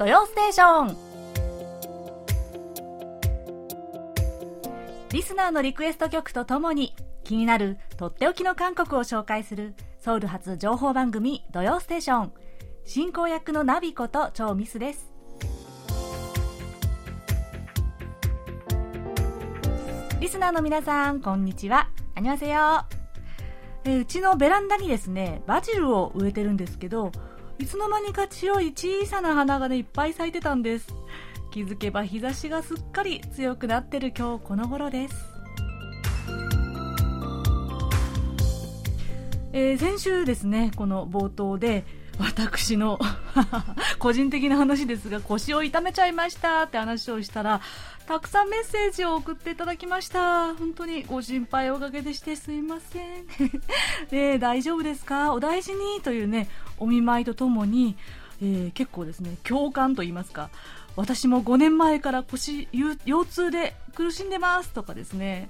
土曜ステーション。リスナーのリクエスト曲とともに気になるとっておきの韓国を紹介するソウル発情報番組土曜ステーション。進行役のナビこと超ミスです。リスナーの皆さんこんにちは。あにわせよえうちのベランダにですねバジルを植えてるんですけどいつの間にか白い小さな花がねいっぱい咲いてたんです。気づけば日差しがすっかり強くなってる今日この頃です。えー、先週ですねこの冒頭で私の 個人的な話ですが腰を痛めちゃいましたって話をしたらたくさんメッセージを送っていただきました。本当にご心配おかげでしてすいません。ね大丈夫ですか？お大事にというねお見舞いとともに、えー、結構ですね共感と言いますか私も5年前から腰腰痛で苦しんでますとかですね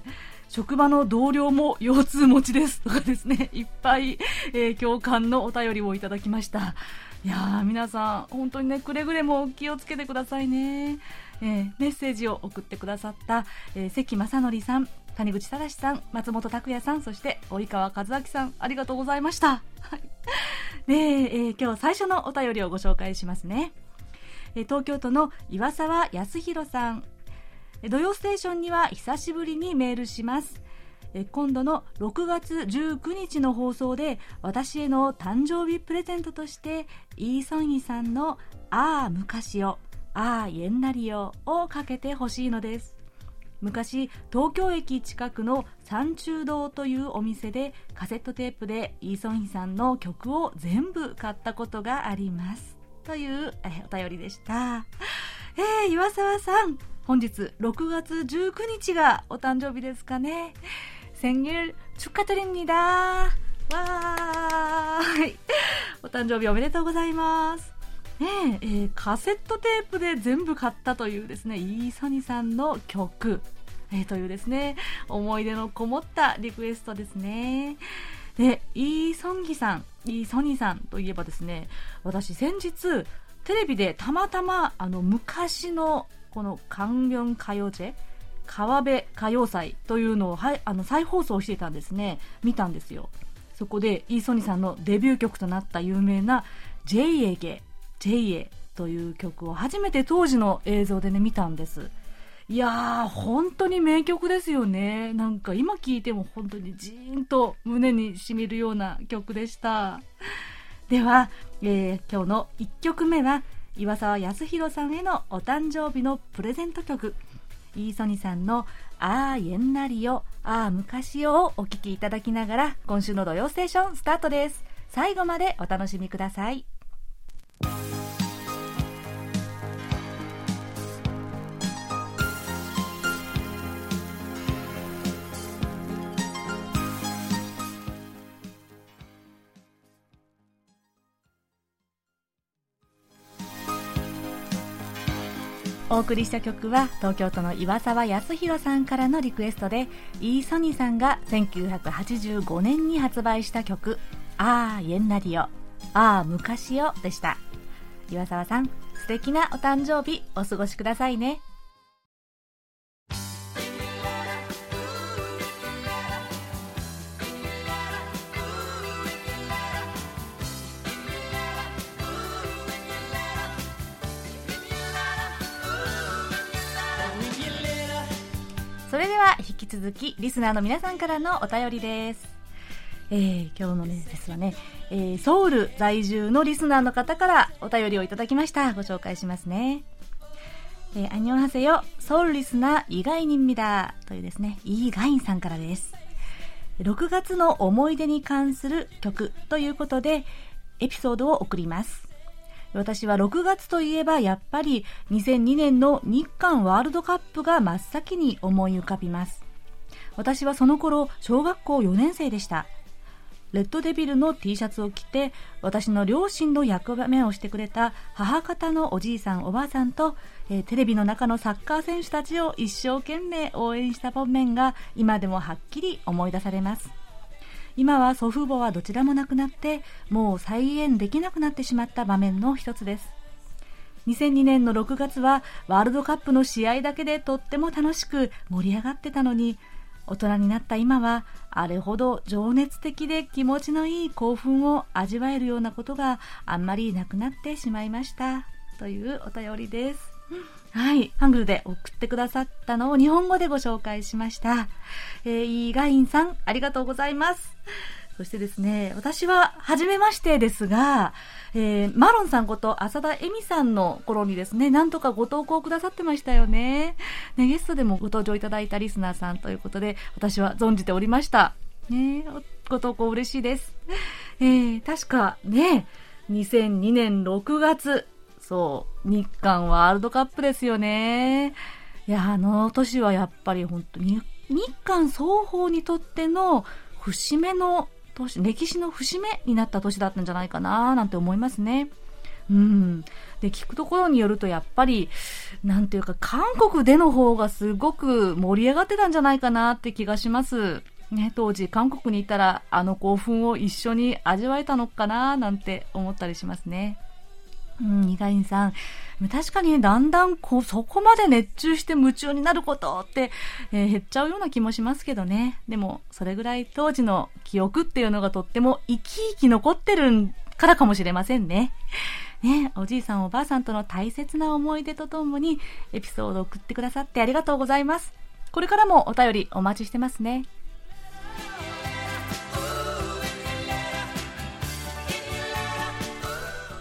職場の同僚も腰痛持ちですとかですね、いっぱい、えー、共感のお便りをいただきました。いやー、皆さん、本当にね、くれぐれも気をつけてくださいね。えー、メッセージを送ってくださった、えー、関正則さん、谷口正さん、松本拓也さん、そして及川和明さん、ありがとうございました。はい。で、えー、今日最初のお便りをご紹介しますね。え東京都の岩沢康弘さん、土曜ステーションには久しぶりにメールします。今度の6月19日の放送で私への誕生日プレゼントとしてイーソンイさんの「ああ昔をああえんなりよ」をかけてほしいのです。昔東京駅近くの三中堂というお店でカセットテープでイーソンヒさんの曲を全部買ったことがあります。というお便りでした。えー、岩沢さん。本日6月19日がお誕生日ですかね。생일축하드립니다わーい。お誕生日おめでとうございます。ねえー、カセットテープで全部買ったというですね、イーソニさんの曲、えー、というですね、思い出のこもったリクエストですね。で、イーソンギさん、イーソニさんといえばですね、私先日、テレビでたまたまあの昔の この関連歌謡ジェ川辺歌謡祭というのをはいあの再放送してたんですね。見たんですよ。そこでイーソニさんのデビュー曲となった有名な「ジェイエゲ」「ジェイエ」という曲を初めて当時の映像でね見たんです。いやー本当に名曲ですよね。なんか今聴いても本当にジーンと胸にしみるような曲でした。では、えー、今日の1曲目は「岩沢康弘さんへのお誕生日のプレゼント曲。イーソニさんの「ああえんなりよああ昔よ」をお聴きいただきながら今週の「土曜ステーション」スタートです。最後までお楽しみください。お送りした曲は東京都の岩沢康弘さんからのリクエストでイーソニーさんが1985年に発売した曲「ああ、イエンナディオ」「ああ、昔よ」でした。岩沢さん素敵なお誕生日お過ごしくださいね。それでは引き続きリスナーの皆さんからのお便りです。えー、今日のね、ですはね、えー、ソウル在住のリスナーの方からお便りをいただきました。ご紹介しますね。えー、アニョンハセヨ、ソウルリスナーイガイニンミダというですね、イーガインさんからです。6月の思い出に関する曲ということで、エピソードを送ります。私は6月といえばやっぱり2002年の日韓ワールドカップが真っ先に思い浮かびます。私はその頃小学校4年生でした。レッドデビルの T シャツを着て私の両親の役目をしてくれた母方のおじいさんおばあさんと、えー、テレビの中のサッカー選手たちを一生懸命応援した場面が今でもはっきり思い出されます今は祖父母はどちらも亡くなってもう再現できなくなってしまった場面の一つです2002年の6月はワールドカップの試合だけでとっても楽しく盛り上がってたのに大人になった今はあれほど情熱的で気持ちのいい興奮を味わえるようなことがあんまりなくなってしまいましたというお便りです。はい。ハングルで送ってくださったのを日本語でご紹介しました。えー、イーガインさん、ありがとうございます。そしてですね、私は、初めましてですが、えー、マロンさんこと浅田恵美さんの頃にですね、なんとかご投稿くださってましたよね。ね、ゲストでもご登場いただいたリスナーさんということで、私は存じておりました。ね、ご投稿嬉しいです。えー、確かね、2002年6月、そう、日韓ワールドカップですよね。いや、あの年はやっぱり本当に、日韓双方にとっての節目の年、歴史の節目になった年だったんじゃないかななんて思いますね。うん。で、聞くところによると、やっぱり、なんていうか、韓国での方がすごく盛り上がってたんじゃないかなって気がします。ね、当時、韓国にいたら、あの興奮を一緒に味わえたのかななんて思ったりしますね。うん、ニガインさん。確かにね、だんだんこう、そこまで熱中して夢中になることって、えー、減っちゃうような気もしますけどね。でも、それぐらい当時の記憶っていうのがとっても生き生き残ってるからかもしれませんね。ね、おじいさんおばあさんとの大切な思い出とともにエピソードを送ってくださってありがとうございます。これからもお便りお待ちしてますね。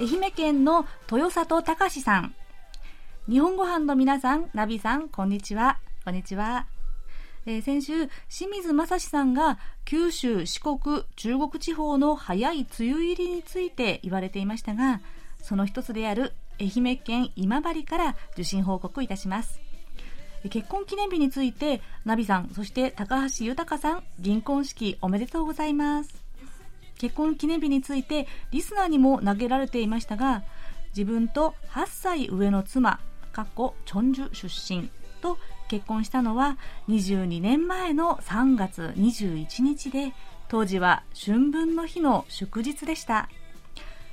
愛媛県の豊里隆さん。日本ご飯の皆さん、ナビさん、こんにちは。こんにちは。えー、先週、清水正史さんが九州、四国、中国地方の早い梅雨入りについて言われていましたが、その一つである愛媛県今治から受信報告いたします。結婚記念日について、ナビさん、そして高橋豊さん、銀婚式おめでとうございます。結婚記念日についてリスナーにも投げられていましたが自分と8歳上の妻かっこチョンジュ出身と結婚したのは22年前の3月21日で当時は春分の日の祝日でした。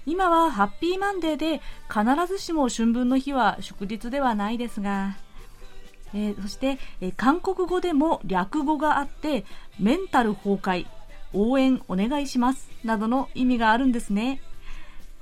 今はハッピーマンデーで必ずしも春分の日は祝日ではないですがえー、そして、えー、韓国語でも略語があってメンタル崩壊応援お願いしますなどの意味があるんですね。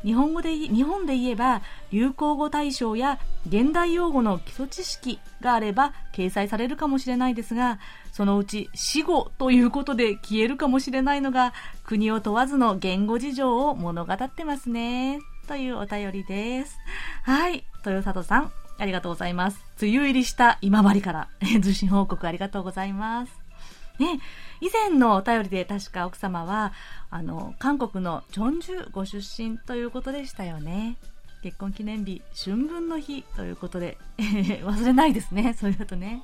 日本語で、日本で言えば、流行語大賞や現代用語の基礎知識があれば掲載されるかもしれないですが、そのうち死語ということで消えるかもしれないのが、国を問わずの言語事情を物語ってますね。というお便りです。はい。豊里さん、ありがとうございます。梅雨入りした今治から、受信報告ありがとうございます。ね、以前のお便りで確か奥様は、あの、韓国のチョンジュご出身ということでしたよね。結婚記念日、春分の日ということで、忘れないですね、そういうとね。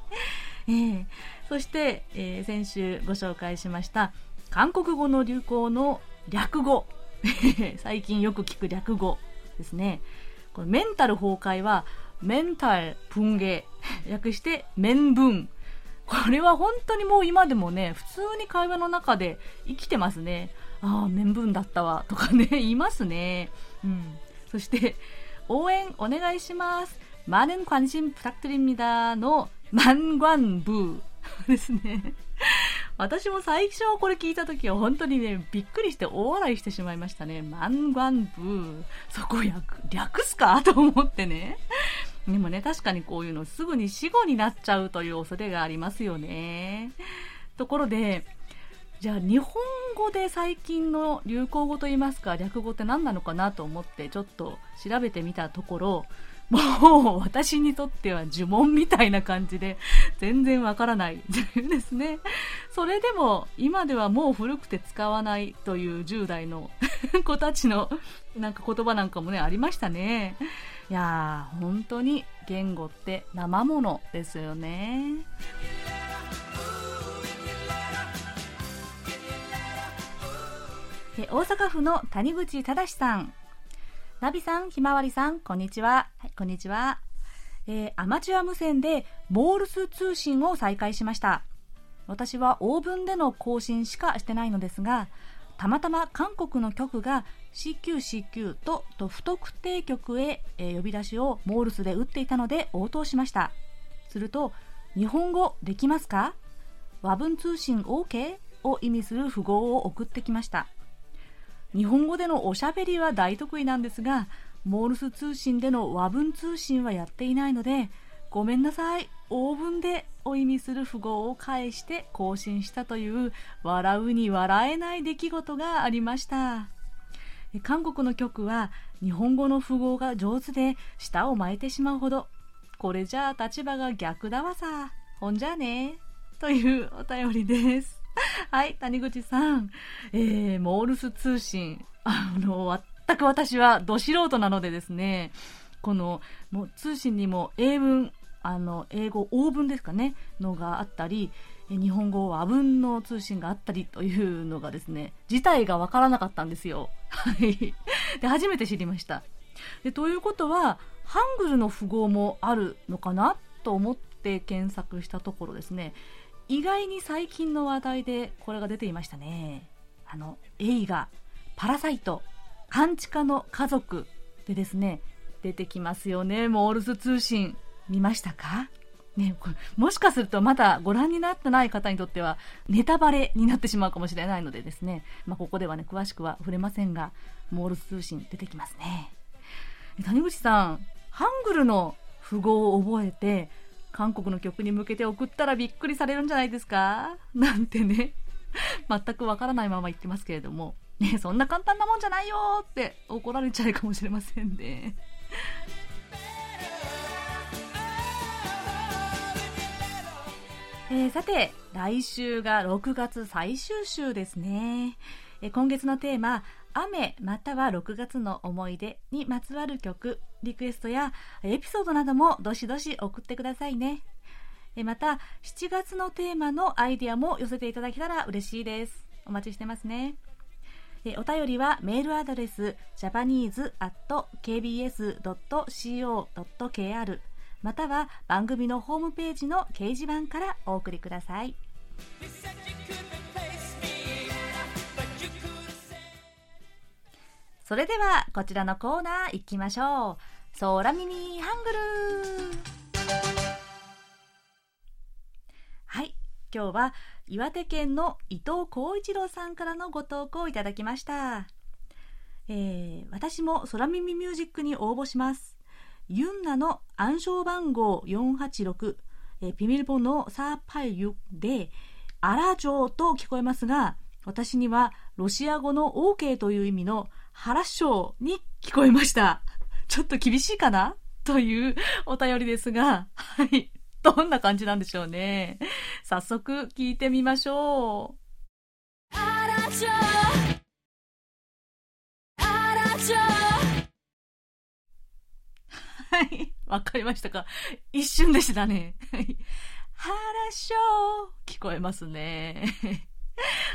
えー、そして、えー、先週ご紹介しました、韓国語の流行の略語。最近よく聞く略語ですね。このメンタル崩壊は、メンタル分芸。略して、面分。これは本当にもう今でもね、普通に会話の中で生きてますね。ああ、面分だったわ、とかね、いますね。うん。そして、応援お願いします。많은관심부탁드립니다の만관部ですね。私も最初これ聞いた時は本当にね、びっくりして大笑いしてしまいましたね。万ン部。そこ略、略すかと思ってね。 でもね、確かにこういうのすぐに死後になっちゃうという恐れがありますよね。ところで、じゃあ日本語で最近の流行語といいますか略語って何なのかなと思ってちょっと調べてみたところ、もう私にとっては呪文みたいな感じで全然わからないというですね。それでも今ではもう古くて使わないという10代の子たちのなんか言葉なんかもねありましたね。いやー、本当に言語って生ものですよね。大阪府の谷口正さん。ナビさん、ひまわりさん、こんにちは。はい、こんにちは。えー、アマチュア無線でモールス通信を再開しました。私はオーブンでの更新しかしてないのですが、たまたま韓国の局が CQCQ とと不特定局へ、え、呼び出しをモールスで打っていたので応答しました。すると日本語できますか？和文通信 OK? を意味する符号を送ってきました。日本語でのおしゃべりは大得意なんですがモールス通信での和文通信はやっていないのでごめんなさい。オーブンでを意味する符号を返して更新したという笑うに笑えない出来事がありました。韓国の局は日本語の符号が上手で舌を巻いてしまうほどこれじゃあ立場が逆だわさ。ほんじゃね。というお便りです。はい谷口さん、えー、モールス通信。あの全く私はど素人なのでですね。このもう通信にも英文あの英語英文ですかね。のがあったり日本語和文の通信があったりというのがですね自体が分からなかったんですよ。はい。で、初めて知りました。で、ということは、ハングルの符号もあるのかなと思って検索したところですね、意外に最近の話題でこれが出ていましたね。あの、映画、パラサイト、半地下の家族でですね、出てきますよね、モールス通信。見ましたか？ね、もしかするとまだご覧になってない方にとってはネタバレになってしまうかもしれないのでですね、まあ、ここではね詳しくは触れませんがモールス通信出てきますね。谷口さんハングルの符号を覚えて韓国の曲に向けて送ったらびっくりされるんじゃないですか？なんてね全くわからないまま言ってますけれども。ねそんな簡単なもんじゃないよって怒られちゃうかもしれませんね。えー、さて、来週が6月最終週ですね。えー、今月のテーマ、雨または6月の思い出にまつわる曲、リクエストやエピソードなどもどしどし送ってくださいね。えー、また、7月のテーマのアイディアも寄せていただけたら嬉しいです。お待ちしてますね。えお便りはメールアドレス japanese.kbs.co.kr または番組のホームページの掲示板からお送りください。それではこちらのコーナー行きましょう。空耳ハングル。はい今日は岩手県の伊藤浩一郎さんからのご投稿をいただきました、えー、私も空耳ミュージックに応募します。ユンナの暗証番号486、え、ピミルポのサーパイユで、アラジョーと聞こえますが、私にはロシア語の OK という意味のハラッショーに聞こえました。ちょっと厳しいかな？というお便りですが、はい。どんな感じなんでしょうね。早速聞いてみましょう。アラジョーアラジョーはい。わかりましたか？一瞬でしたね。はい。ハラショー聞こえますね。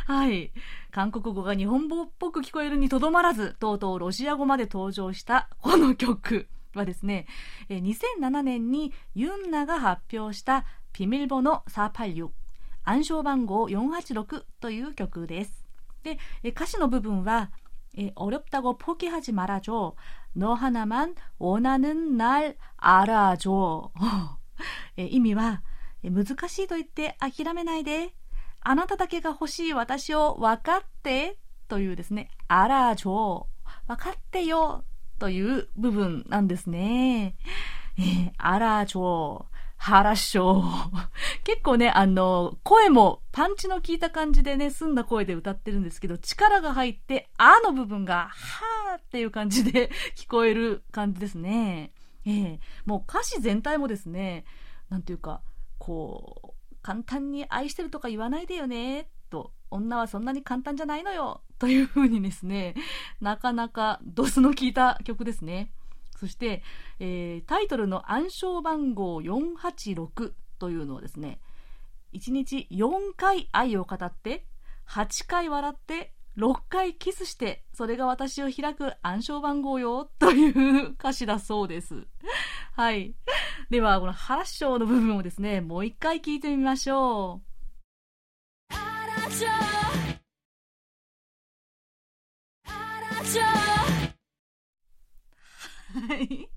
はい。韓国語が日本語っぽく聞こえるにとどまらず、とうとうロシア語まで登場したこの曲はですね、2007年にユンナが発表したピミルボの486暗証番号486という曲です。で、歌詞の部分は、어렵다고포기하지말아줘너하나만원하는날알아줘意味は難しいと言って諦めないであなただけが欲しい私を分かってというですね、あらじょ分かってよという部分なんですね。えー、あらじょ 腹章。結構ね、あの、声もパンチの効いた感じでね、澄んだ声で歌ってるんですけど、力が入って、あの部分が、はーっていう感じで 聞こえる感じですね。ええー、もう歌詞全体もですね、なんていうか、こう、簡単に愛してるとか言わないでよね、と、女はそんなに簡単じゃないのよ、という風にですね、なかなかドスの効いた曲ですね。そして、えー、タイトルの暗証番号486というのをですね、1日4回愛を語って、8回笑って、6回キスして、それが私を開く暗証番号よ、という歌詞だそうです。はい。では、この8章の部分をですね、もう一回聞いてみましょう。はい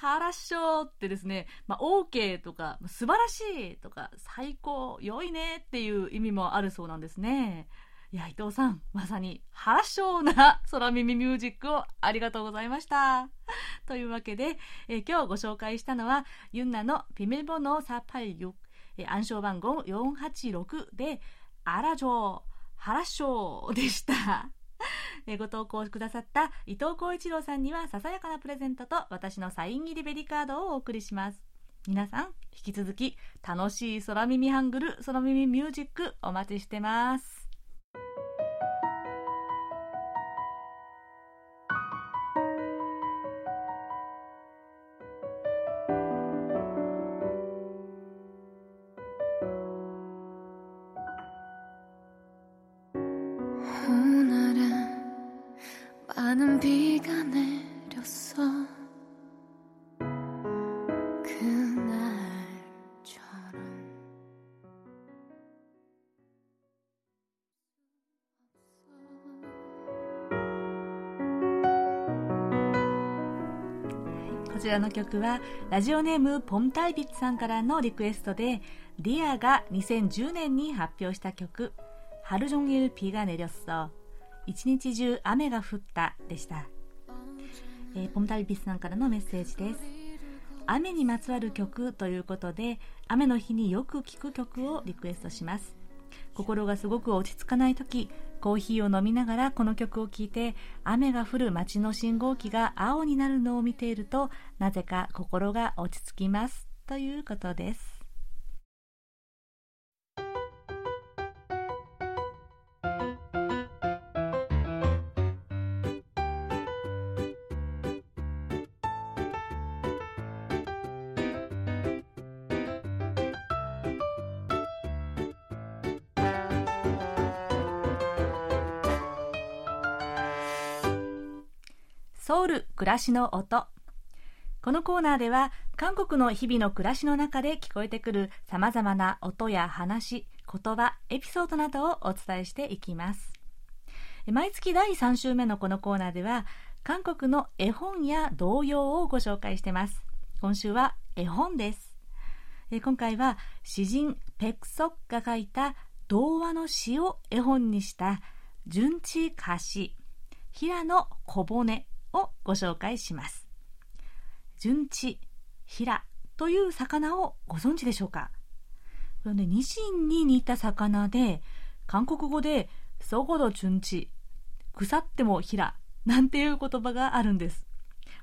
ハラッショーってですね、まあ、OK とか、素晴らしいとか、最高、良いねっていう意味もあるそうなんですね。いや、伊藤さん、まさに、ハラッショーな空耳ミュージックをありがとうございました。というわけで、え今日ご紹介したのは、ユンナのピメボの486、え暗証番号486で、アラジョー、ハラッショーでした。ご投稿くださった伊藤浩一郎さんにはささやかなプレゼントと私のサイン入りベリカードをお送りします。皆さん引き続き楽しい空耳ハングル空耳ミュージックお待ちしてます。らの曲はラジオネームポンタイビッツさんからのリクエストでディアが2010年に発表した曲「하루종일 비가 내렸어」一日中雨が降った。でした、えー、ポンタイビッツさんからのメッセージです。雨にまつわる曲ということで雨の日によく聴く曲をリクエストします。心がすごく落ち着かない時コーヒーを飲みながらこの曲を聴いて雨が降る街の信号機が青になるのを見ているとなぜか心が落ち着きます。ということです。ソウル暮らしの音。このコーナーでは韓国の日々の暮らしの中で聞こえてくるさまざまな音や話言葉エピソードなどをお伝えしていきます。毎月第3週目のこのコーナーでは韓国の絵本や童謡をご紹介してます。今週は絵本です。今回は詩人ペクソッが書いた童話の詩を絵本にした順地歌詞平野小骨をご紹介します。順地平という魚をご存知でしょうか？これねニシンに似た魚で韓国語でそごど順地腐っても平なんていう言葉があるんです。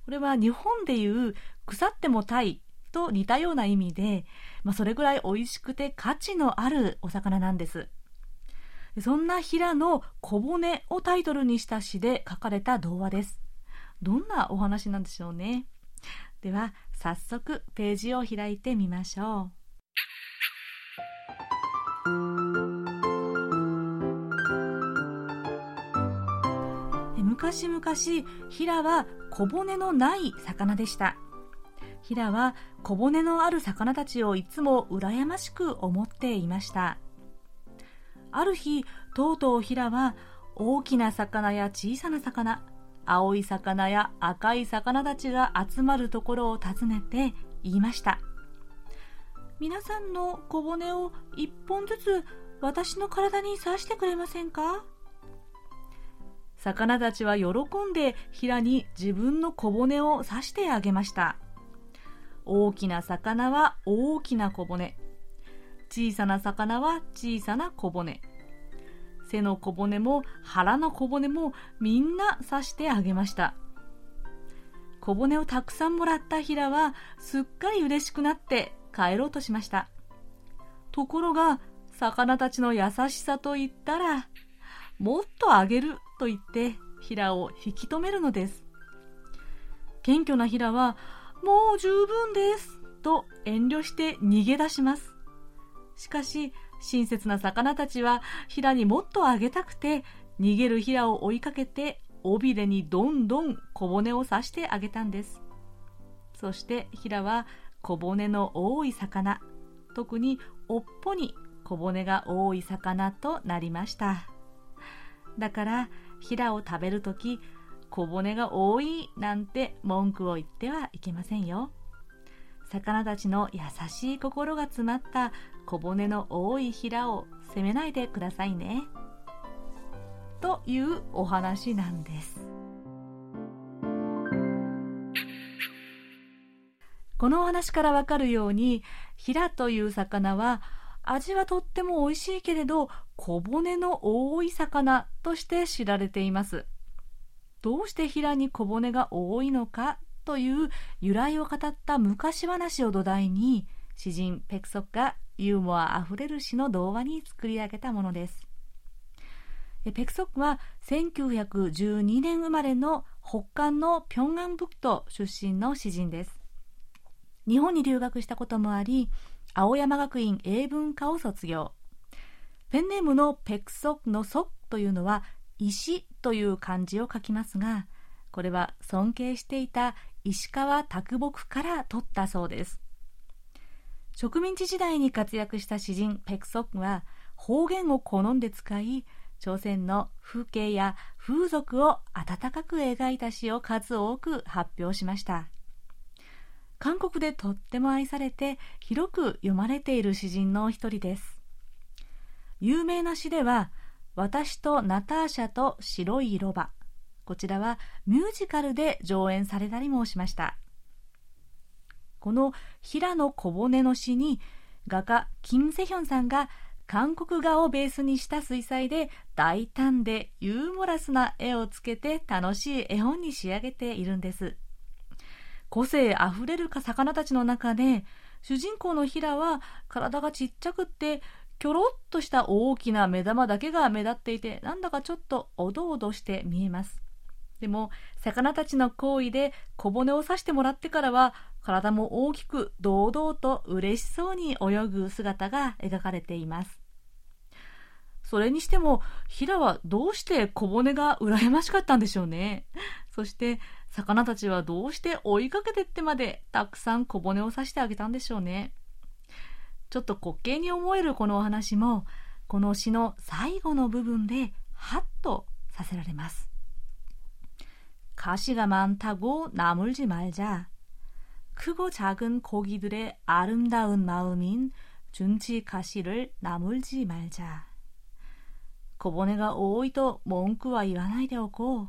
これは日本でいう腐ってもタイと似たような意味で、まあ、それぐらい美味しくて価値のあるお魚なんです。そんな平の小骨をタイトルにした詩で書かれた童話です。どんなお話なんでしょうね。では早速ページを開いてみましょう。昔々ヒラは小骨のない魚でした。ヒラは小骨のある魚たちをいつも羨ましく思っていました。ある日とうとうヒラは大きな魚や小さな魚青い魚や赤い魚たちが集まるところを訪ねて言いました。皆さんの小骨を一本ずつ私の体に刺してくれませんか？魚たちは喜んで平に自分の小骨を刺してあげました。大きな魚は大きな小骨。小さな魚は小さな小骨。背の小骨も腹の小骨もみんな刺してあげました。小骨をたくさんもらったヒラはすっかり嬉しくなって帰ろうとしました。ところが魚たちの優しさと言ったらもっとあげると言ってヒラを引き止めるのです。謙虚なヒラはもう十分ですと遠慮して逃げ出します。しかし親切な魚たちはヒラにもっとあげたくて逃げるヒラを追いかけて尾びれにどんどん小骨を刺してあげたんです。そしてヒラは小骨の多い魚特に尾っぽに小骨が多い魚となりました。だからヒラを食べるとき小骨が多いなんて文句を言ってはいけませんよ。魚たちの優しい心が詰まった小骨の多い平を責めないでくださいね。というお話なんです。このお話からわかるように平という魚は味はとっても美味しいけれど小骨の多い魚として知られています。どうして平に小骨が多いのかという由来を語った昔話を土台に詩人ペクソッがユーモアあふれる詩の童話に作り上げたものです。ペクソックは1912年生まれの北韓のピョンアンブクト出身の詩人です。日本に留学したこともあり青山学院英文科を卒業。ペンネームのペクソクのソクというのは石という漢字を書きますがこれは尊敬していた石川啄木から取ったそうです。植民地時代に活躍した詩人ペクソクは方言を好んで使い朝鮮の風景や風俗を温かく描いた詩を数多く発表しました。韓国でとっても愛されて広く読まれている詩人の一人です。有名な詩では私とナターシャと白いロバこちらはミュージカルで上演されたりもしました。この平野小骨の詩に画家キム・セヒョンさんが韓国画をベースにした水彩で大胆でユーモラスな絵をつけて楽しい絵本に仕上げているんです。個性あふれる魚たちの中で主人公のヒラは体がちっちゃくってきょろっとした大きな目玉だけが目立っていてなんだかちょっとおどおどして見えます。でも魚たちの行為で小骨を刺してもらってからは体も大きく堂々と嬉しそうに泳ぐ姿が描かれています。それにしてもヒラはどうして小骨が羨ましかったんでしょうね。そして魚たちはどうして追いかけてってまでたくさん小骨を刺してあげたんでしょうね。ちょっと滑稽に思えるこのお話もこの詩の最後の部分でハッとさせられます。 가시가많다고나물지말자크고작은고기들의아름다운마음인준치가시를나물지말자小骨が多いと文句は言わないでおこう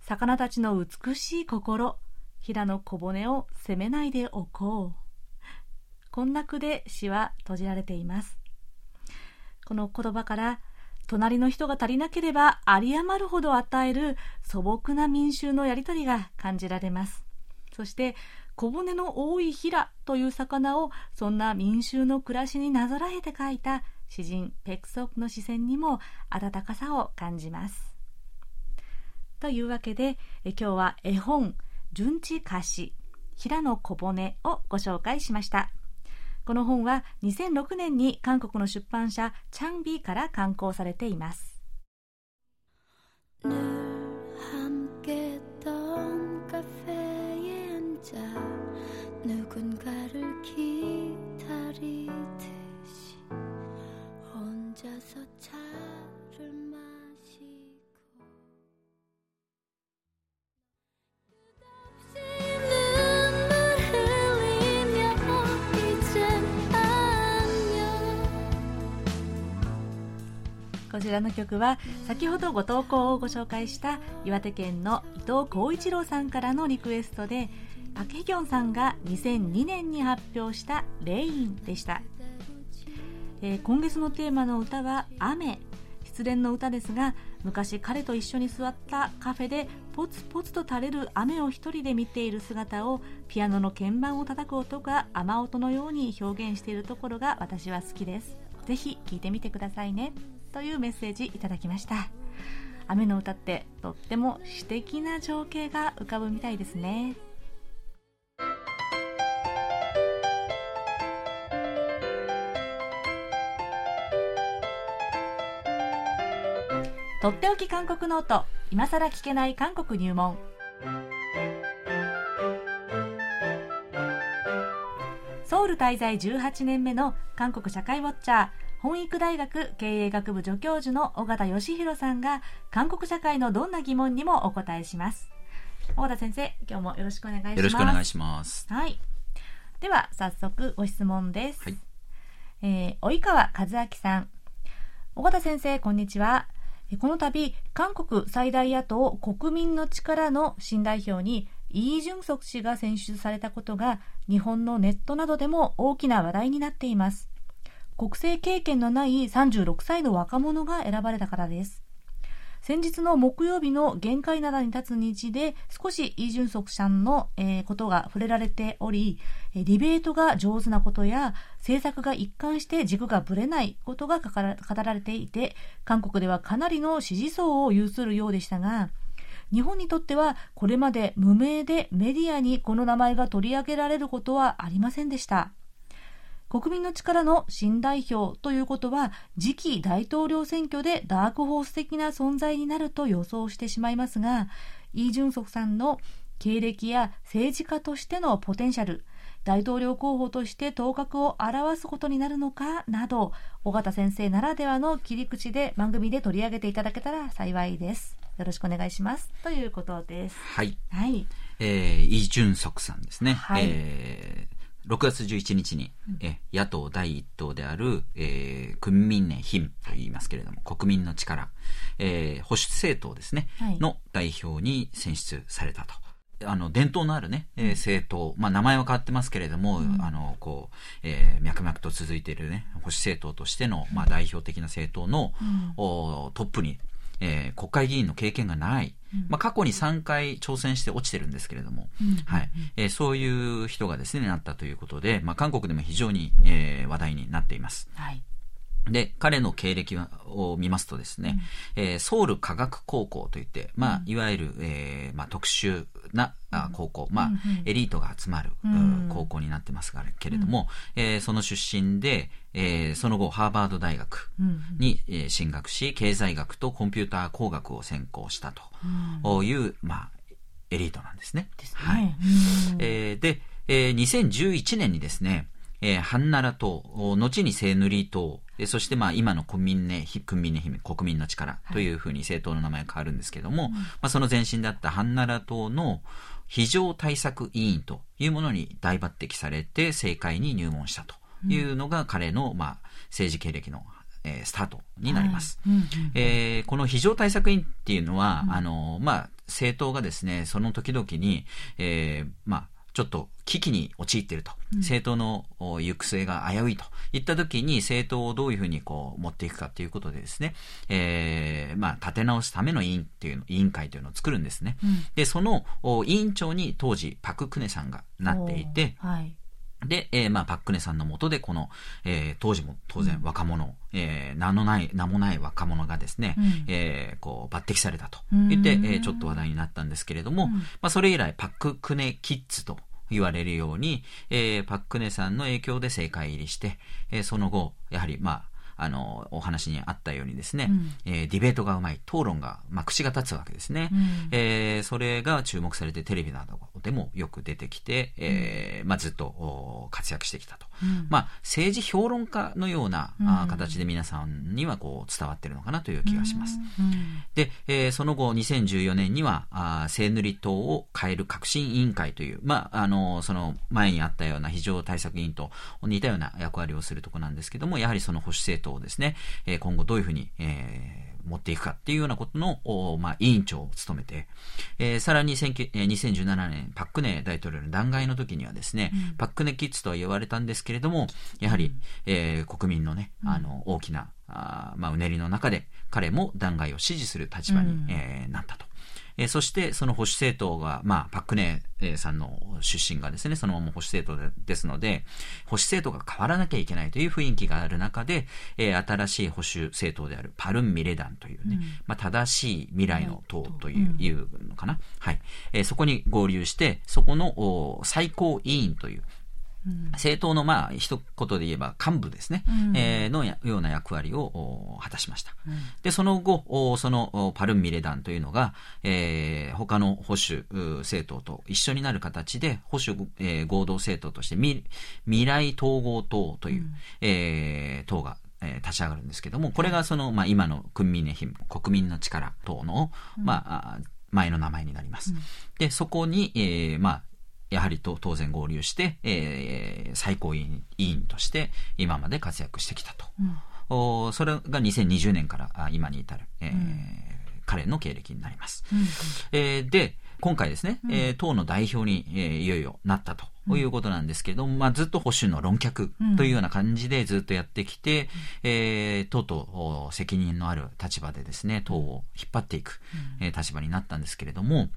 魚たちの美しい心平の小骨を責めないでおこうこんな句で詩は閉じられていますこの言葉から 隣の人が足りなければ有り余るほど与える素朴な民衆のやりとりが感じられます。そして小骨の多い平という魚をそんな民衆の暮らしになぞらえて書いた詩人ペクソクの視線にも温かさを感じます。というわけでえ今日は絵本「順次歌詞平野小骨」をご紹介しました。この本は2006年に韓国の出版社チャンビーから刊行されています。こちらの曲は先ほどご投稿をご紹介した岩手県の伊藤浩一郎さんからのリクエストでパケヒョンさんが2002年に発表した「レイン」でした、えー、今月のテーマの歌は「雨」失恋の歌ですが昔彼と一緒に座ったカフェでポツポツと垂れる雨を一人で見ている姿をピアノの鍵盤を叩く音が雨音のように表現しているところが私は好きです。ぜひ聴いてみてくださいね。というメッセージいただきました。雨の歌ってとっても詩的な情景が浮かぶみたいですね。とっておき韓国ノート。今さら聞けない韓国入門。ソウル滞在18年目の韓国社会ウォッチャー。本育大学経営学部助教授の尾形義弘さんが韓国社会のどんな疑問にもお答えします。尾形先生今日もよろしくお願いします。よろしくお願いします。はい。では早速ご質問です、はい。えー及川和明さん。尾形先生こんにちは。えーこの度韓国最大野党国民の力の新代表にイ・ジュンソク氏が選出されたことが日本のネットなどでも大きな話題になっています国政経験のない36歳の若者が選ばれたからです。先日の木曜日の限界灘に立つ日で少しイ・ジュンソクさんの、えことが触れられておりえディベートが上手なことや政策が一貫して軸がぶれないことが語られていて韓国ではかなりの支持層を有するようでしたが日本にとってはこれまで無名でメディアにこの名前が取り上げられることはありませんでした。国民の力の新代表ということは次期大統領選挙でダークホース的な存在になると予想してしまいますがイ・ジュンソクさんの経歴や政治家としてのポテンシャル大統領候補として頭角を表すことになるのかなど尾形先生ならではの切り口で番組で取り上げていただけたら幸いです。よろしくお願いします。ということです。はい。はい。えー、イ・ジュンソクさんですね。はい。えー6月11日に、え野党第一党である、えー、クンミンネ・ヒンと言いますけれども、国民の力、えー保守政党ですね、はい。の代表に選出されたと。あの、伝統のあるね、えー政党、まあ、名前は変わってますけれども、あの、こう、えー脈々と続いているね、保守政党としての、まあ、代表的な政党の、おトップに、えー国会議員の経験がない、まあ、過去に3回挑戦して落ちてるんですけれども、はい。えーそういう人がですね、なったということで、まあ、韓国でも非常に、えー話題になっています。はいで、彼の経歴を見ますとですね、えーソウル科学高校といって、まあ、いわゆる、えーまあ、特殊なあ高校、まあ、エリートが集まる、ん。うん高校になってますが、けれども、えーその出身で、えーその後、ハーバード大学に、えー進学し、経済学とコンピューター工学を専攻したという、まあ、エリートなんですね。ですね、はい。うん。えーで、えー2011年にですね、えーハンナラ党、お後にセーヌリー党、えーそしてまあ今の国民ね、ひ国民ね、姫国民の力というふうに政党の名前が変わるんですけども、まあその前身であったハンナラ党の非常対策委員というものに大抜擢されて政界に入門したというのが彼のまあ政治経歴の、えースタートになります。うんうんえーこの非常対策委員っていうのは、あの、まあ、政党がですね、その時々に、えーまあ、ちょっと危機に陥っていると、政党のお行く末が危ういといった時に政党をどういうふうにこう持っていくかということでですね、えーまあ、立て直すための委員っていうの、委員会というのを作るんですね。で、そのお委員長に当時パククネさんがなっていて、はいで、えーまあ、パックネさんのもとで、この、えー当時も当然若者、えー名のない、名もない若者がですね、うん。えーこう、抜擢されたとうん。言って、えーちょっと話題になったんですけれども、まあ、それ以来、パッククネキッズと言われるように、えーパックネさんの影響で政界入りして、えーその後、やはり、まあ、あの、お話にあったようにですね、うんえーディベートがうまい、討論が、まあ、口が立つわけですね。うんえーそれが注目されてテレビなどでもよく出てきて、えーまあ、ずっとお活躍してきたと。うん。まあ、政治評論家のような、あう形で皆さんにはこう伝わってるのかなという気がします。うん。で、えーその後、2014年には、あーセーヌリ党を変える革新委員会という、まあ、あの、その前にあったような非常対策委員と似たような役割をするところなんですけども、やはりその保守政党をですね、えー今後どういうふうに、えー持っていくかっていうようなことの、おまあ、委員長を務めて、えーさらに19えー2017年、パックネ大統領の弾劾の時にはですね、パックネキッズとは言われたんですけれども、やはり、えー国民のね、あの、大きな、あーまあ、うねりの中で、彼も弾劾を支持する立場に、うん。えーなったと。えーそして、その保守政党が、まあ、パク・クネえーさんの出身がですね、そのまま保守政党でですので、保守政党が変わらなきゃいけないという雰囲気がある中で、えー新しい保守政党であるパルン・ミレダンというね、まあ、正しい未来の党という,、うんいうのかな。はい。えーそこに合流して、そこのお最高委員という、うん政党のまあ一言で言えば幹部ですね、うん。えーのやような役割をお果たしました。で、その後、おそのおパルンミレダンというのが、えー他の保守う政党と一緒になる形で、保守、えー合同政党として未未来統合党という、えー党が、えー立ち上がるんですけども、これがその、まあ、今のクンミネヒム、国民の力等の、まあ、あ前の名前になります。で、そこに、えーまあ、やはりと当然合流して、えー最高委員委員として今まで活躍してきたと。おそれが2020年からあ今に至る、えー彼の経歴になります。えーで、今回ですね、えー党の代表に、えーいよいよなったと。いうことなんですけれども、まあ、ずっと保守の論客というような感じでずっとやってきて、えー党とお責任のある立場でですね、党を引っ張っていく、えー立場になったんですけれども、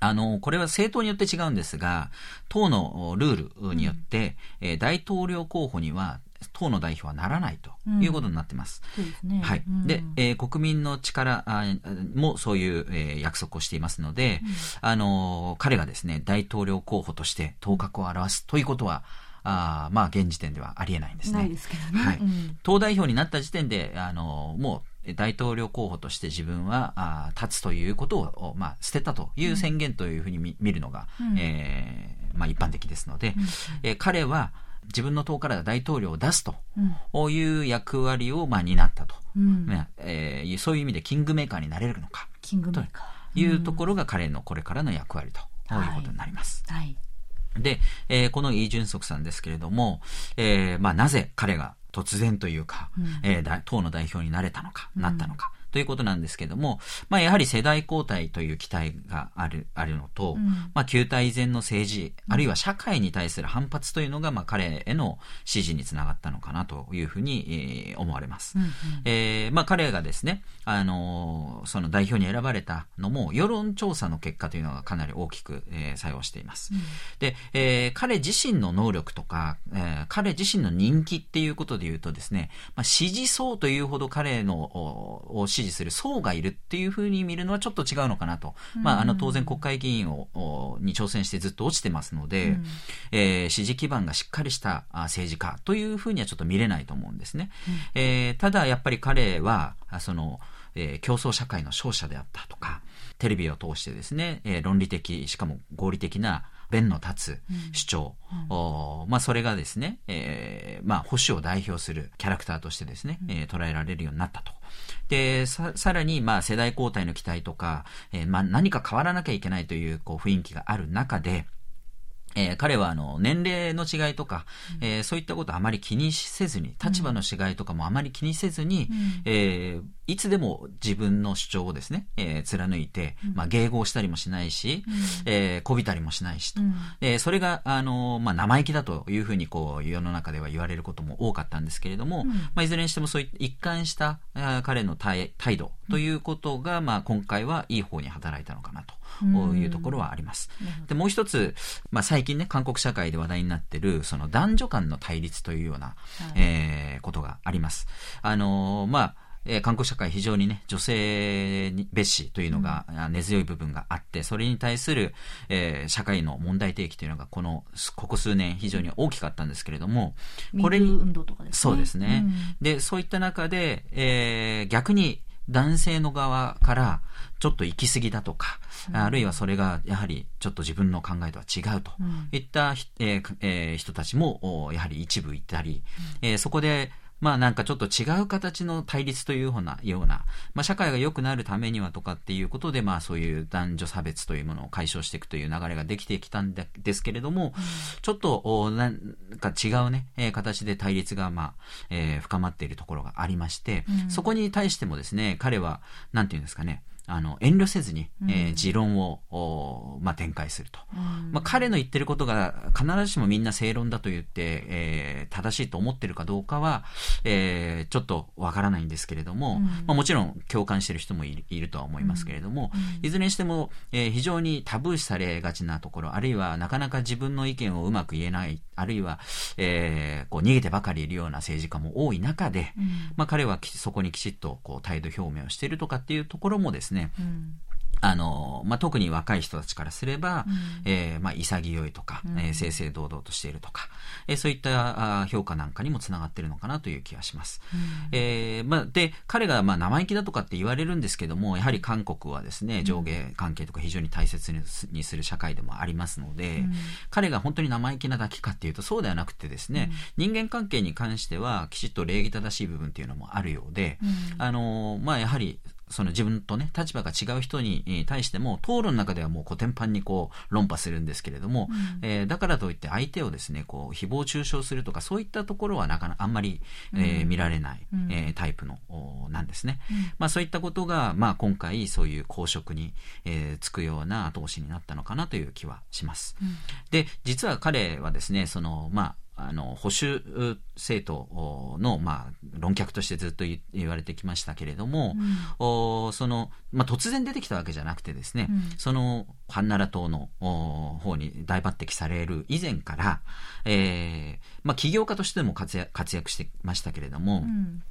あの、これは政党によって違うんですが、党のおルールによって、えー大統領候補には党の代表はならないということになってます。そうですね。はいうん。で、えー国民の力あもそういう、えー約束をしていますので、あのー彼がですね、大統領候補として頭角を現すということは、あーまあ、現時点ではありえないんですね。ないですけどね。はいうん党代表になった時点で、あのーもう、大統領候補として自分は立つということを、まあ、捨てたという宣言というふうに見見るのが、うん。えーまあ、一般的ですので、えー彼は自分の党から大統領を出すとうん。いう役割を、まあ、担ったと。うん。ねえーそういう意味でキングメーカーになれるのか。キングメーカとー。いうところが彼のこれからの役割とはい。いうことになります。はい。で、えーこのイ・ジュンソクさんですけれども、えーまあ、なぜ彼が突然というか、うんえーだ党の代表になれたのか、なったのか。ということなんですけども、まあ、やはり世代交代という期待がある、あるのと、うんまあ、旧体以前の政治、あるいは社会に対する反発というのが、まあ、彼への支持につながったのかなというふうに、えー思われます。うんうんえーまあ、彼がですね、あのーその代表に選ばれたのも、世論調査の結果というのがかなり大きく、えー作用しています。で、えー彼自身の能力とか、えー彼自身の人気っていうことで言うとですね、まあ、支持層というほど彼のおを支持する層がいるっていうふうに見るのはちょっと違うのかなと。まあ、あの、当然国会議員を、おに挑戦してずっと落ちてますので、うんえー支持基盤がしっかりしたあ政治家というふうにはちょっと見れないと思うんですね。えーただやっぱり彼は、あその、えー競争社会の勝者であったとか、テレビを通してですね、えー論理的、しかも合理的な弁の立つ主張、おーまあそれがですね、えーまあ保守を代表するキャラクターとしてですね、えー捉えられるようになったと。で、さ、さらに、まあ世代交代の期待とか、えーまあ何か変わらなきゃいけないという、こう雰囲気がある中で、えー彼はあの年齢の違いとか、えーそういったことをあまり気にせずに、立場の違いとかもあまり気にせずに、えーいつでも自分の主張をですね、えー貫いて、まあ、迎合したりもしないし、えーこびたりもしないしと。うん。えーそれが、あのまあ、生意気だというふうに、こう、世の中では言われることも多かったんですけれども、まあ、いずれにしてもそういった一貫した、彼の態態度ということが、まあ、今回はいい方に働いたのかなというところはあります。で、もう一つ、まあ、最近ね、韓国社会で話題になってる、その男女間の対立というような、えーことがあります。あのまあ、えー韓国社会非常にね、女性に蔑視というのが、あ根強い部分があって、それに対する、えー社会の問題提起というのが、この、ここ数年非常に大きかったんですけれども、これに、ね。そうですね。うんで、そういった中で、えー逆に男性の側から、ちょっと行き過ぎだとか、あるいはそれがやはりちょっと自分の考えとは違うと。うん。いった、ひえーえー人たちも、おやはり一部いたり、えーそこで、まあなんかちょっと違う形の対立というような、ようなまあ社会が良くなるためにはとかっていうことで、まあそういう男女差別というものを解消していくという流れができてきたんでですけれども、ちょっとおなんか違うね、えー形で対立が、まあ、えー深まっているところがありまして、そこに対してもですね、彼は、なんていうんですかね、あの、遠慮せずに、えー持論を、おまあ、展開すると。うん。まあ、彼の言ってることが必ずしもみんな正論だと言って、えー正しいと思ってるかどうかは、えーちょっとわからないんですけれども、うん。まあ、もちろん共感してる人もいるいるとは思いますけれども、いずれにしても、えー非常にタブー視されがちなところ、あるいはなかなか自分の意見をうまく言えない、あるいは、えーこう逃げてばかりいるような政治家も多い中で、うん。まあ、彼はきそこにきちっとこう態度表明をしているとかっていうところもですね、うんあの、まあ、特に若い人たちからすれば、うん。えーまあ、潔いとか、うん。えー正々堂々としているとか、えーそういった評価なんかにもつながっているのかなという気がします。えーまあ、で、彼がまあ生意気だとかって言われるんですけども、やはり韓国はですね、上下関係とか非常に大切にする社会でもありますので、うん。彼が本当に生意気なだけかっていうとそうではなくてですね、人間関係に関してはきちっと礼儀正しい部分っていうのもあるようで、うん。あのまあやはりその自分とね、立場が違う人にえー対しても、討論の中ではもうコテンパンにこう論破するんですけれども、うん。えーだからといって相手をですね、こう誹謗中傷するとか、そういったところはなかなかあんまり、えーうん。見られない、うん。えータイプのおなんですね。うん。まあそういったことが、まあ今回そういう公職に、えーつくような後押しになったのかなという気はします。うん。で、実は彼はですね、その、まあ、あの、保守政党の、まあ、論客としてずっと言言われてきましたけれども、おその、まあ、突然出てきたわけじゃなくてですね、うん。その、ハンナラ党のお方に大抜擢される以前から、えーまあ、起業家としても活躍活躍してましたけれども、うん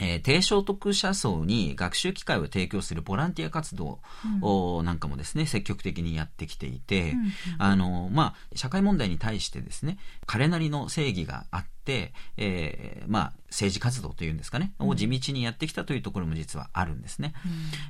えー低所得者層に学習機会を提供するボランティア活動をなんかもですね、積極的にやってきていて、うんあの、まあ、社会問題に対してですね、彼なりの正義があって、えーまあ、政治活動というんですかね、を地道にやってきたというところも実はあるんですね。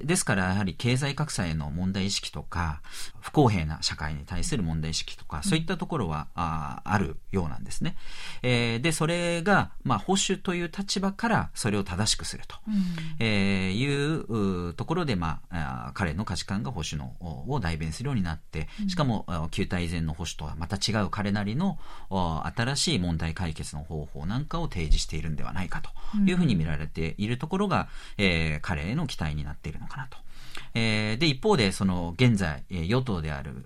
ですから、やはり経済格差への問題意識とか、不公平な社会に対する問題意識とか、そういったところは、あーあるようなんですね。えーで、それが、まあ、保守という立場からそれを正しくすると。うんえーいううところで、まあ、彼の価値観が保守のおを代弁するようになって、しかも、あ旧体以前の保守とはまた違う彼なりのお新しい問題解決の方法なんかを提示しているんではないかというふうに見られているところが、えー彼への期待になっているのかなと。えーで、一方で、その、現在、えー与党である、う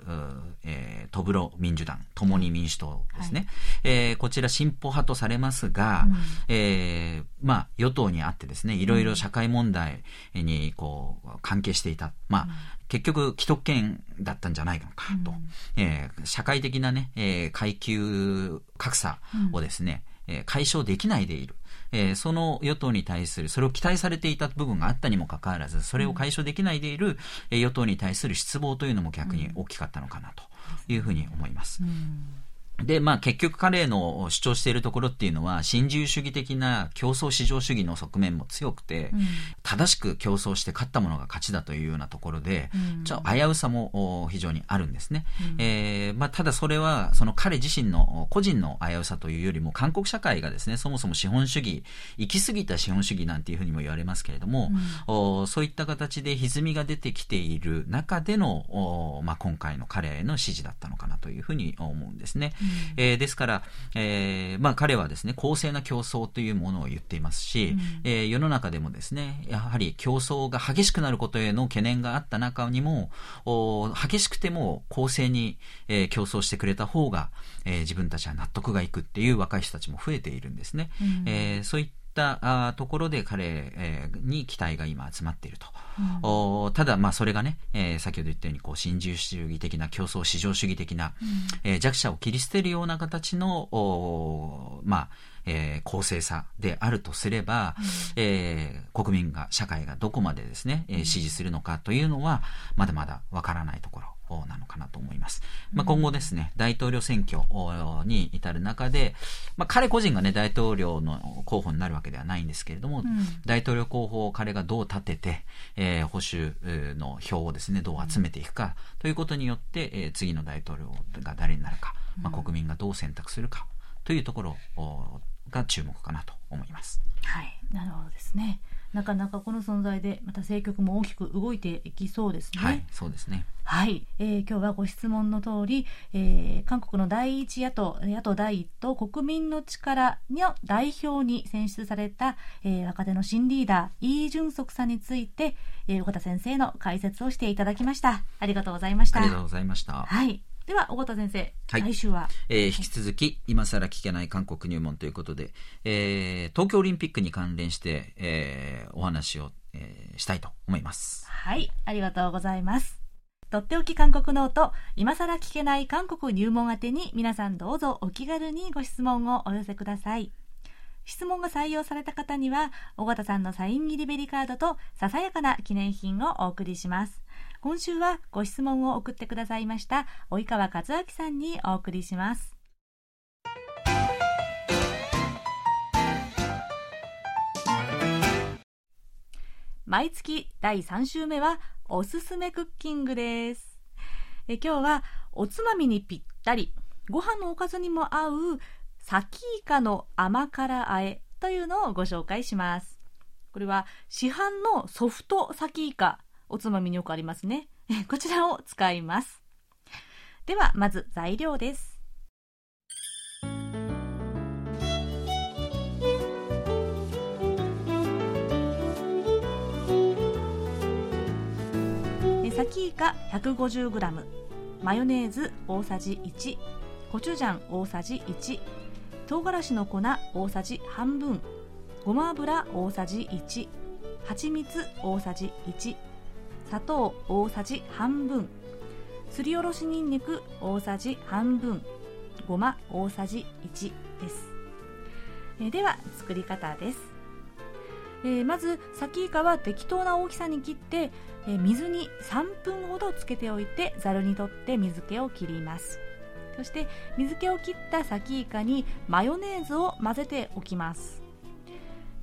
えートブロ民主党、共に民主党ですね。えーこちら進歩派とされますが、うんえーまあ、与党にあってですね、いろいろ社会問題に、こう、関係していた。まあ、結局、既得権だったんじゃないのかと。えー社会的なね、えー階級格差をですね、え解消できないでいる。えその与党に対する、それを期待されていた部分があったにもかかわらず、それを解消できないでいる、え与党に対する失望というのも逆に大きかったのかなというふうに思います。うんで、まあ結局彼の主張しているところっていうのは、新自由主義的な競争市場主義の側面も強くて、うん正しく競争して勝ったものが勝ちだというようなところで、うんちょっと危うさもお非常にあるんですね。うんえーまあ、ただそれは、その彼自身の個人の危うさというよりも、韓国社会がですね、そもそも資本主義、行き過ぎた資本主義なんていうふうにも言われますけれども、おそういった形で歪みが出てきている中での、おまあ、今回の彼への支持だったのかなというふうに思うんですね。えーですから、えーまあ、彼はですね、公正な競争というものを言っていますし、えー世の中でもですね、やはり競争が激しくなることへの懸念があった中にも、お激しくても公正に、えー競争してくれた方が、えー自分たちは納得がいくっていう若い人たちも増えているんですね。うん。えーそういったあーところで彼、えーに期待が今集まっていると。おただ、まあ、それがね、えー先ほど言ったように、こう、新自由主義的な、競争市場主義的な、えー弱者を切り捨てるような形の、おまあ、えー公正さであるとすれば、えー国民が、社会がどこまでですね、えー支持するのかというのは、まだまだわからないところ。なのかなと思います。まあ、今後ですね、大統領選挙おに至る中で、まあ、彼個人がね、大統領の候補になるわけではないんですけれども、大統領候補を彼がどう立てて、えー保守えーの票をですね、どう集めていくかということによって、えー次の大統領が誰になるか、まあ、国民がどう選択するかというところおが注目かなと思います。はい、なるほどですね。なかなかこの存在でまた政局も大きく動いていきそうですね。はい、そうですね。はい、えー今日はご質問の通り、えー韓国の第一野党、野党第一党国民の力の代表に選出された、えー若手の新リーダー、イ・ジュンソクさんについて、えー、岡田先生の解説をしていただきました。ありがとうございました。ありがとうございました。はい。では、岡田先生、はい来週は、えー引き続き、今更聞けない韓国入門ということで、えー東京オリンピックに関連して、えーお話を、えーしたいと思います。はい、ありがとうございます。とっておき韓国ノート、今更聞けない韓国入門宛てに皆さんどうぞお気軽にご質問をお寄せください。質問が採用された方には、尾形さんのサイン入りベリカードとささやかな記念品をお送りします。今週はご質問を送ってくださいました及川和明さんにお送りします。毎月第3週目はおすすめクッキングです。え今日はおつまみにぴったりご飯のおかずにも合うサキイカの甘辛あえというのをご紹介します。これは市販のソフトサキイカおつまみによくありますね。こちらを使います。ではまず材料です。サキイカ 150g マヨネーズ大さじ1コチュジャン大さじ1唐辛子の粉大さじ半分。ごま油大さじ1蜂蜜大さじ1砂糖大さじ半分。すりおろしにんにく大さじ半分。ごま大さじ1です。えでは作り方です。えー、まずサキイカは適当な大きさに切って、えー、水に3分ほどつけておいてざるにとって水気を切ります。そして水気を切ったサキイカにマヨネーズを混ぜておきます。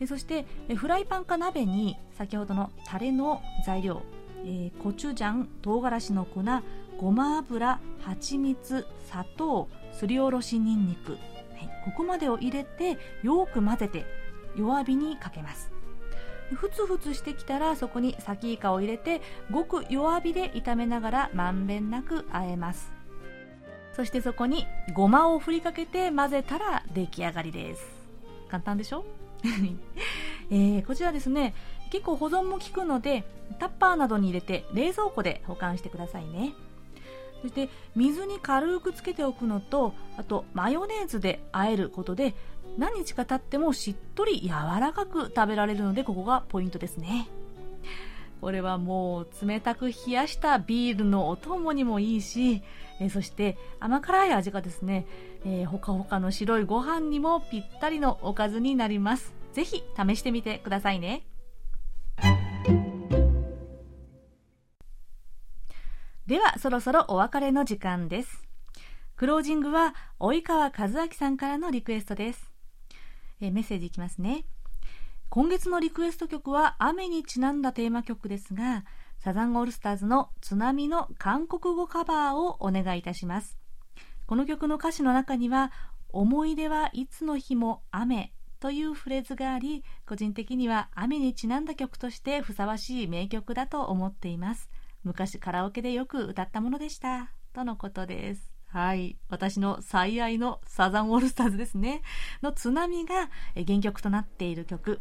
そしてフライパンか鍋に先ほどのタレの材料、えー、コチュジャン唐辛子の粉ごま油蜂蜜砂糖すりおろしにんにく、はい、ここまでを入れてよく混ぜて弱火にかけます。ふつふつしてきたらそこにサキイカを入れてごく弱火で炒めながらまんべんなく和えます。そしてそこにごまを振りかけて混ぜたら出来上がりです。簡単でしょ？えー、こちらですね。結構保存も効くのでタッパーなどに入れて冷蔵庫で保管してくださいね。そして水に軽くつけておくのとあとマヨネーズで和えることで何日か経ってもしっとり柔らかく食べられるのでここがポイントですね。これはもう冷たく冷やしたビールのお供にもいいし、えそして甘辛い味がですね、えー、ほかほかの白いご飯にもぴったりのおかずになります。ぜひ試してみてくださいね。ではそろそろお別れの時間です。クロージングは及川和明さんからのリクエストです。えメッセージいきますね。今月のリクエスト曲は雨にちなんだテーマ曲ですがサザンオールスターズの津波の韓国語カバーをお願いいたします。この曲の歌詞の中には思い出はいつの日も雨というフレーズがあり個人的には雨にちなんだ曲としてふさわしい名曲だと思っています。昔カラオケでよく歌ったものでしたとのことですはい。私の最愛のサザンオールスターズですね。の津波が原曲となっている曲。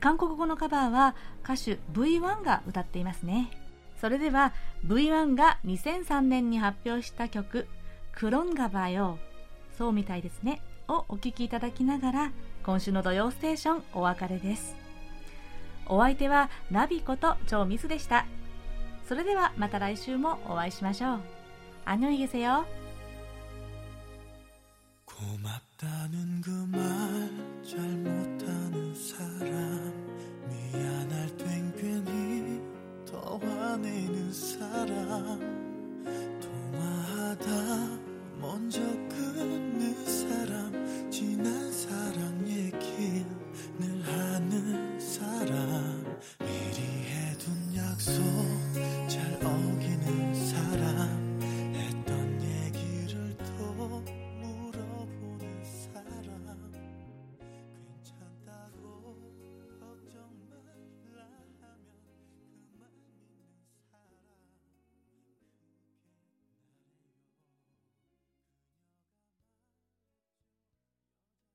韓国語のカバーは歌手 V1 が歌っていますね。それでは V1 が2003年に発表した曲、クロンガバよ。そうみたいですね。をお聴きいただきながら、今週の土曜ステーションお別れです。お相手はナビこと超ミスでした。 それではまた来週もお会いしましょう。안녕히계세요 고맙다는 그 말 잘 못하는 그 사람 미안할 땐 괜히 더 화내는 사람 통화하다 먼저 끊는 사람 지난 사랑 얘기 늘 하는 사람 미리 해둔 약속